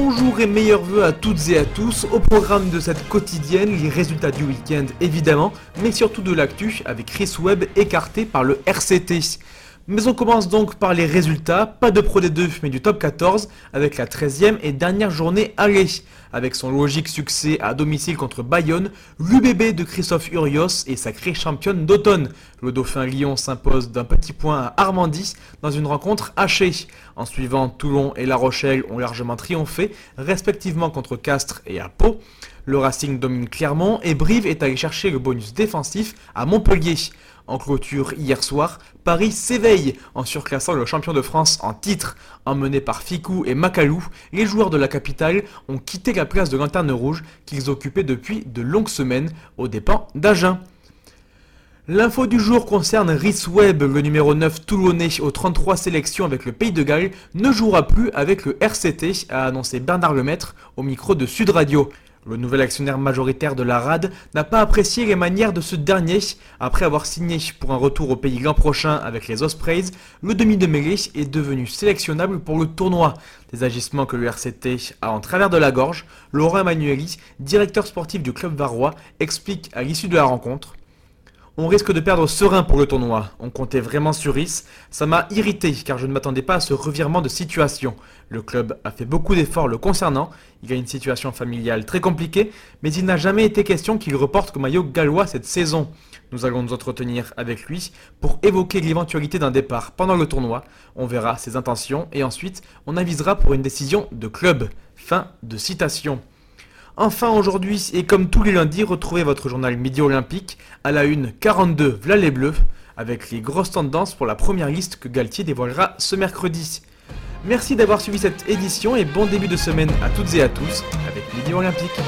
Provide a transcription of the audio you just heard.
Bonjour et meilleurs voeux à toutes et à tous. Au programme de cette quotidienne, les résultats du week-end évidemment, mais surtout de l'actu avec Chris Webb écarté par le RCT. Mais on commence donc par les résultats, pas de Pro D2 mais du top 14 avec la 13e et dernière journée aller. Avec son logique succès à domicile contre Bayonne, l'UBB de Christophe Urios est sacrée championne d'automne. Le Dauphin Lyon s'impose d'un petit point à Armandie dans une rencontre hachée. En suivant, Toulon et La Rochelle ont largement triomphé, respectivement contre Castres et à. Le Racing domine Clermont et Brive est allé chercher le bonus défensif à Montpellier. En clôture hier soir, Paris s'éveille en surclassant le champion de France en titre. Emmenés par Ficou et Macalou, les joueurs de la capitale ont quitté la place de Lanterne Rouge qu'ils occupaient depuis de longues semaines aux dépens d'Agen. L'info du jour concerne Rhys Webb, le numéro 9 toulonnais aux 33 sélections avec le Pays de Galles, ne jouera plus avec le RCT, a annoncé Bernard Lemaître au micro de Sud Radio. Le nouvel actionnaire majoritaire de la RAD n'a pas apprécié les manières de ce dernier. Après avoir signé pour un retour au pays l'an prochain avec les Ospreys, le demi de mêlée est devenu sélectionnable pour le tournoi. Des agissements que le RCT a en travers de la gorge, Laurent Emmanueli, directeur sportif du club varois, explique à l'issue de la rencontre on risque de perdre serein pour le tournoi. On comptait vraiment sur Rhys. Ça m'a irrité car je ne m'attendais pas à ce revirement de situation. Le club a fait beaucoup d'efforts le concernant. Il a une situation familiale très compliquée, mais il n'a jamais été question qu'il reporte le maillot gallois cette saison. Nous allons nous entretenir avec lui pour évoquer l'éventualité d'un départ pendant le tournoi. On verra ses intentions et ensuite on avisera pour une décision de club. Fin de citation. Enfin aujourd'hui, et comme tous les lundis, retrouvez votre journal Midi Olympique à la une 42 V'là les Bleus, avec les grosses tendances pour la première liste que Galtier dévoilera ce mercredi. Merci d'avoir suivi cette édition et bon début de semaine à toutes et à tous avec Midi Olympique.